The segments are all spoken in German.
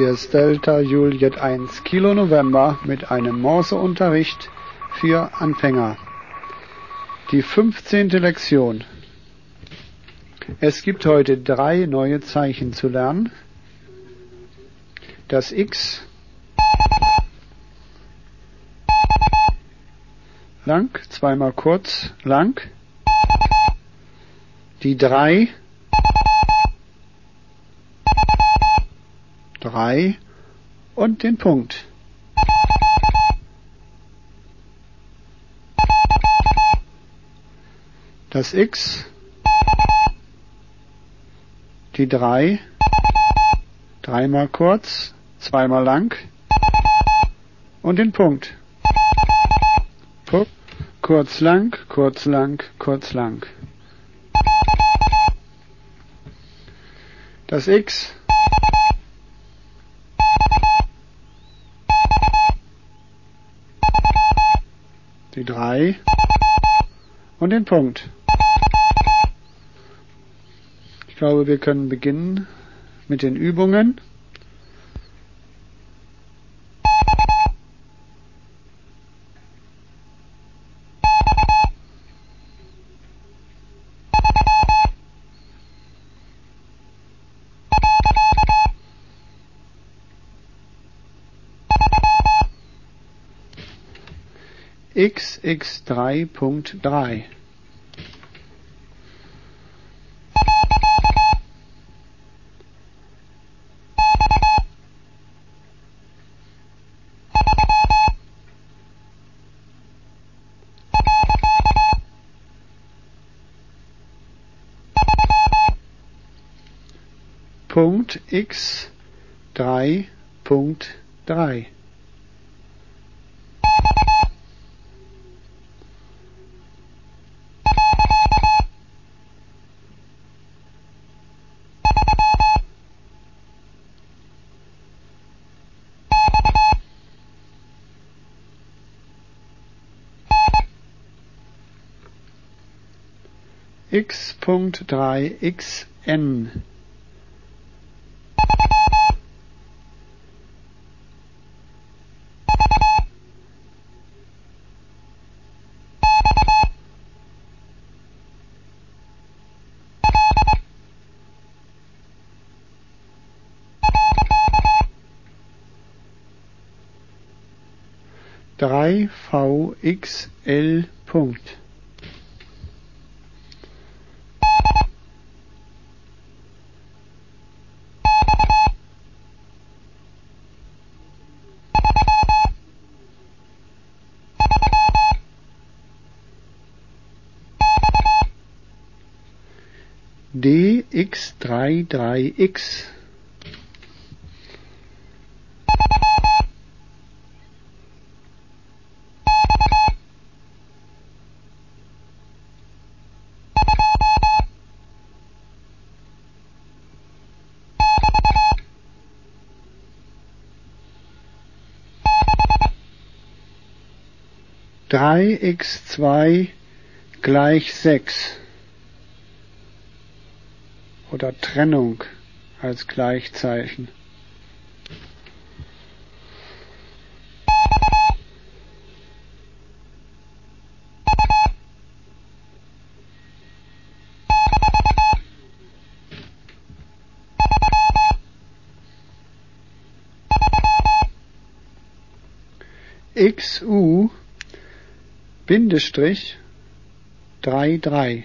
Hier ist Delta Juliet 1 Kilo November mit einem Morseunterricht für Anfänger. Die 15. Lektion. Es gibt heute drei neue Zeichen zu lernen. Das X lang, zweimal kurz, lang. Die drei drei und den Punkt. Das X, die drei, dreimal kurz, zweimal lang und den Punkt. Kurz lang, kurz lang, kurz lang. Das X, die drei und den Punkt. Ich glaube, wir können beginnen mit den Übungen. xx3.3 Punkt x 3.3 x.3xn drei VXL Punkt dx33x drei x zwei gleich sechs oder Trennung als Gleichzeichen. XU Bindestrich 33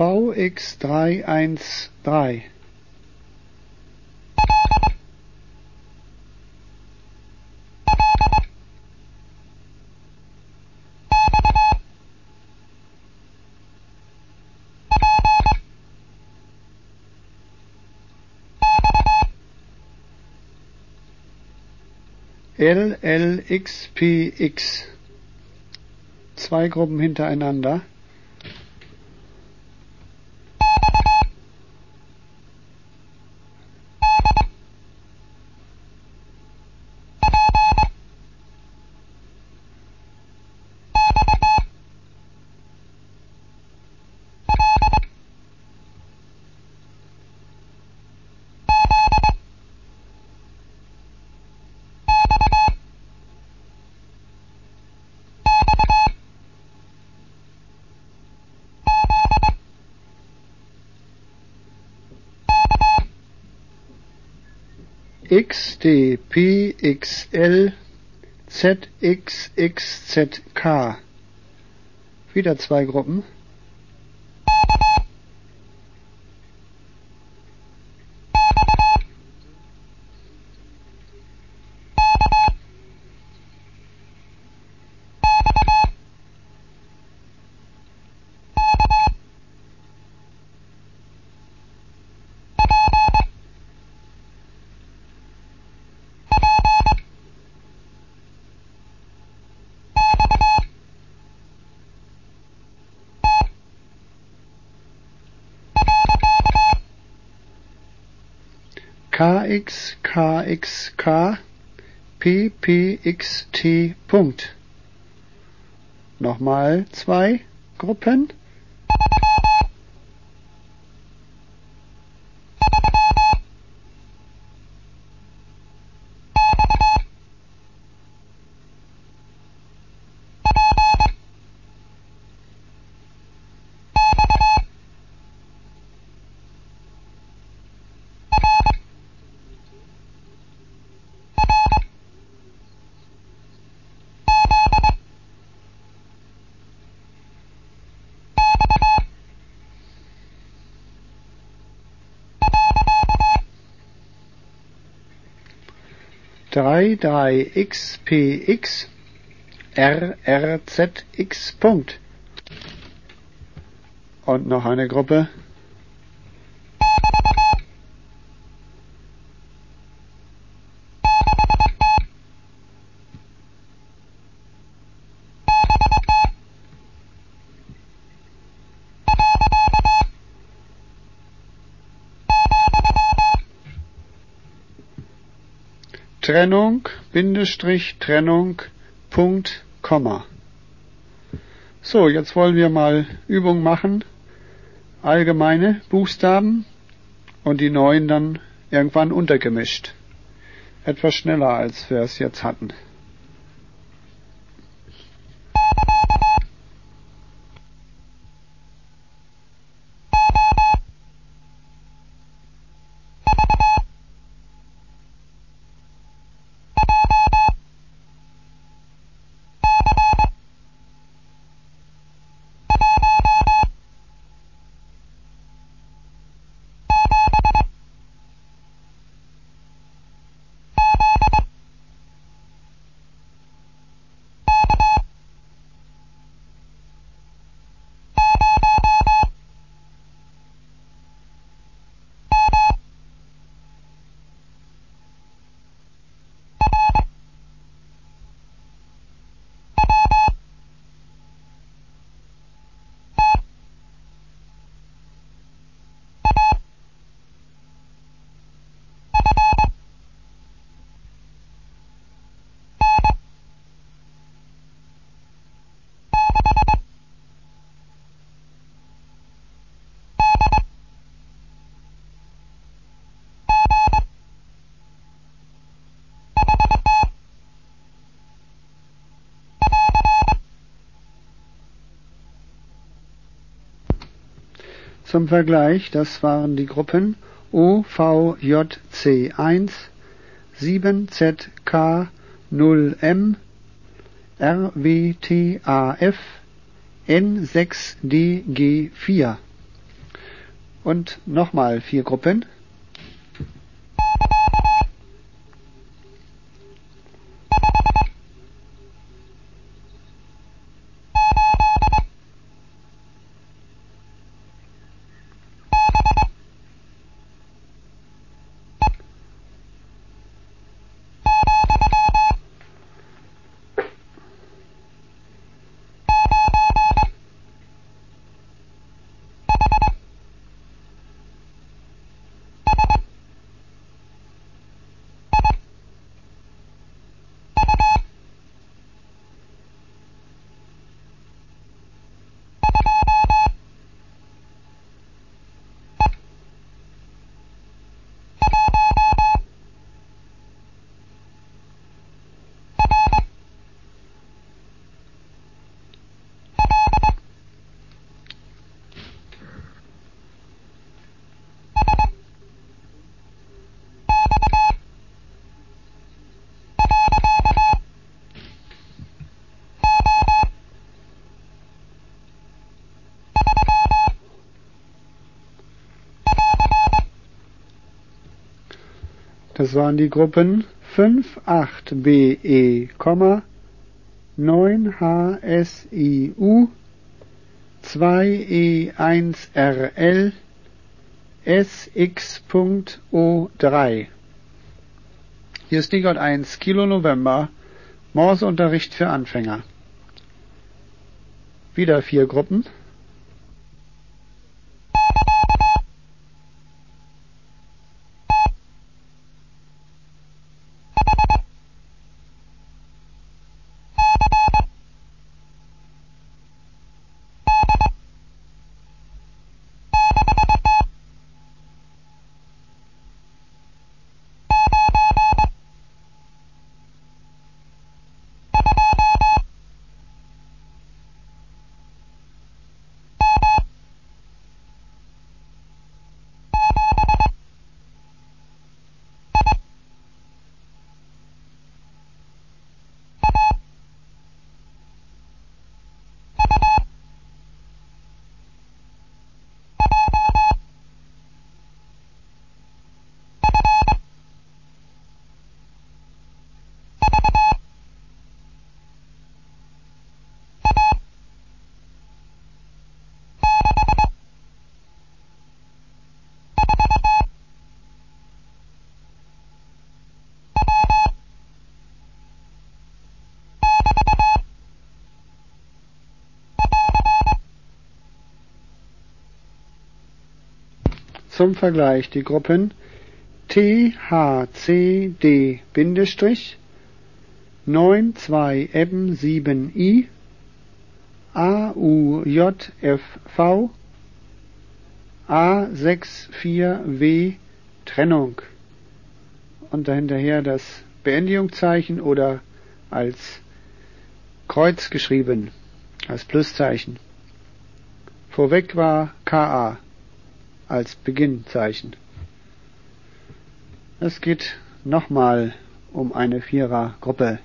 VX313 LLXPX zwei Gruppen hintereinander X, D, P, X, L, Z, X, X, Z, K. Wieder zwei Gruppen. Kx kxk ppxt. Nochmal zwei Gruppen. Drei drei x p x r r z x Punkt. Und noch eine Gruppe. Trennung, Bindestrich, Trennung, Punkt, Komma. So, jetzt wollen wir mal Übung machen. Allgemeine Buchstaben und die neuen dann irgendwann untergemischt. Etwas schneller, als wir es jetzt hatten. Zum Vergleich, das waren die Gruppen OVJC1, 7ZK0M, RWTAF, N6DG4. Und nochmal vier Gruppen. Das waren die Gruppen 58BE, 9HSIU, 2E1RL, SX.O3. Hier ist Stichwort 1 Kilo November, Morseunterricht für Anfänger. Wieder vier Gruppen. Zum Vergleich die Gruppen THCD 92 Ebben 7i AUJFV A64W Trennung und dahinterher das Beendigungszeichen oder als Kreuz geschrieben, als Pluszeichen. Vorweg war KA als Beginnzeichen. Es geht nochmal um eine Vierergruppe.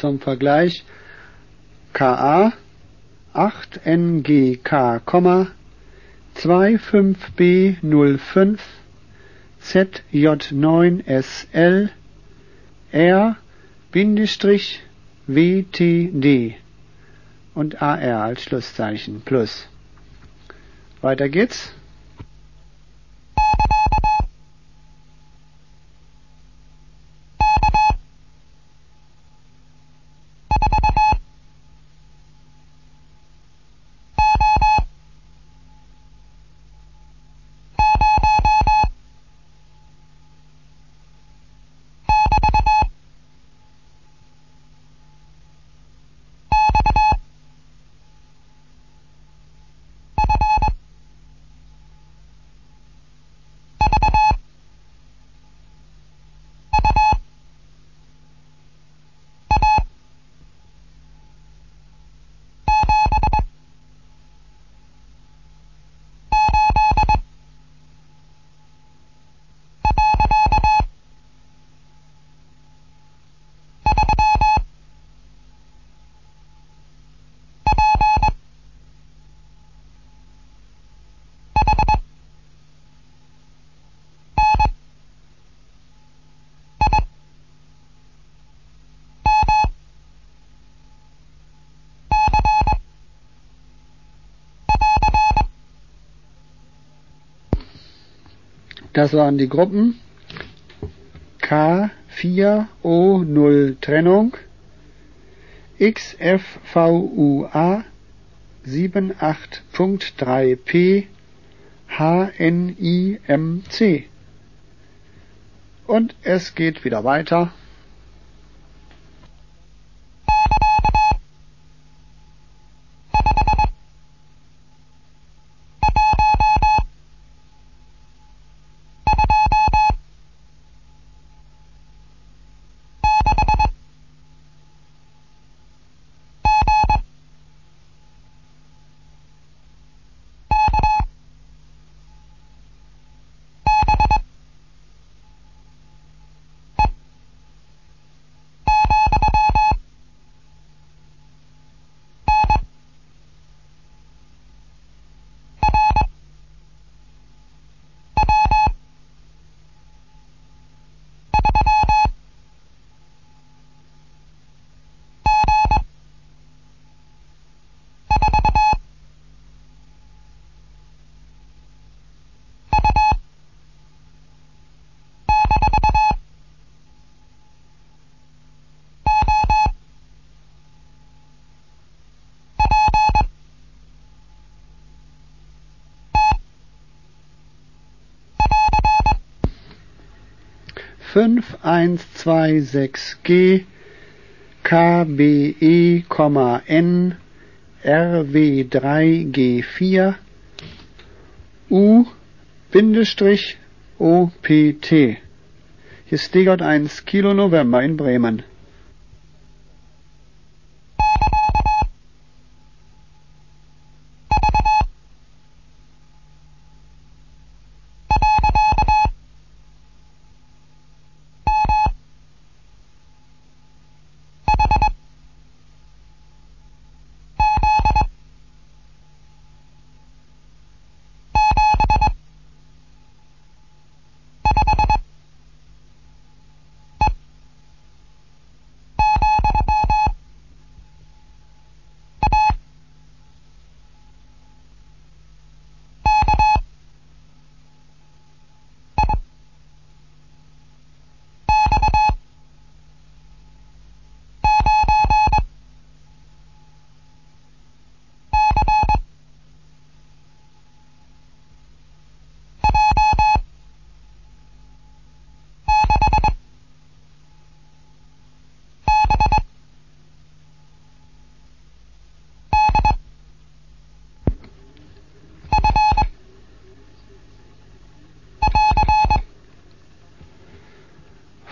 Zum Vergleich Ka 8NGK, 25B05 ZJ9SL R-WTD und AR als Schlusszeichen plus. Weiter geht's. Das waren die Gruppen K4O0 Trennung, XFVUA 78.3p HNIMC. Und es geht wieder weiter. 5126G KBE, N RW3G4 U Bindestrich OPT. Hier Stegert 1 Kilo November in Bremen.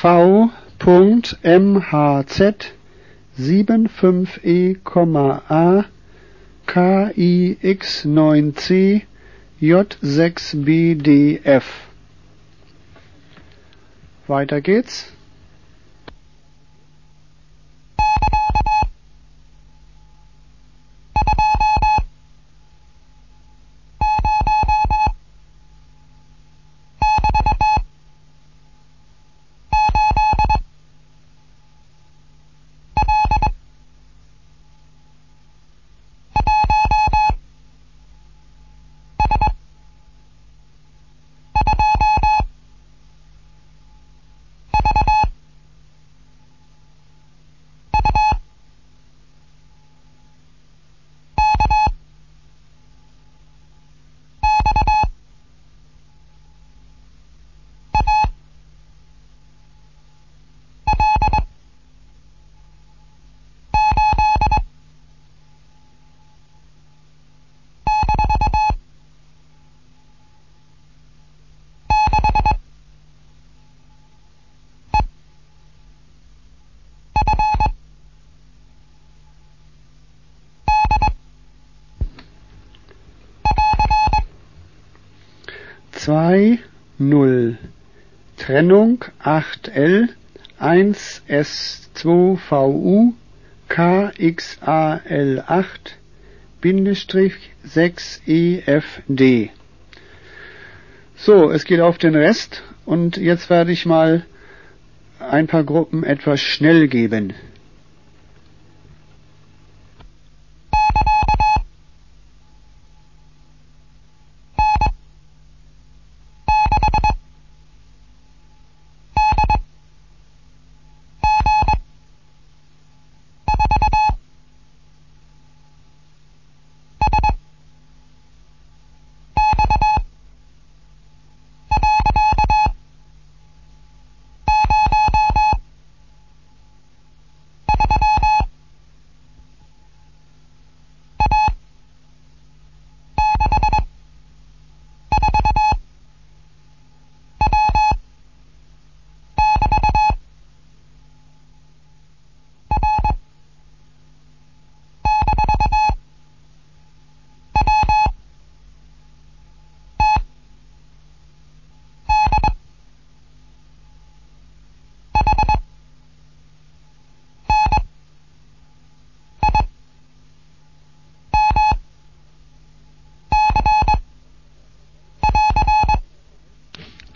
V.MHZ 75E,A KIX9C J6BDF. Weiter geht's. Zwei null Trennung acht L eins S zwei VU KXAL acht Bindestrich sechs EFD. So, es geht auf den Rest und jetzt werde ich mal ein paar Gruppen etwas schnell geben.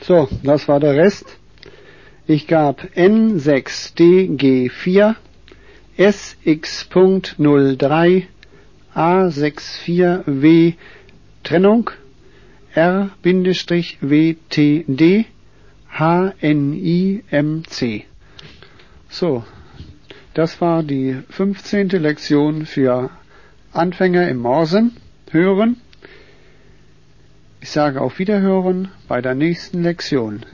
So, das war der Rest. Ich gab N6DG4 SX.03 A64W Trennung R-WTD HNIMC. So, das war die 15. Lektion für Anfänger im Morsen hören. Ich sage auf Wiederhören bei der nächsten Lektion.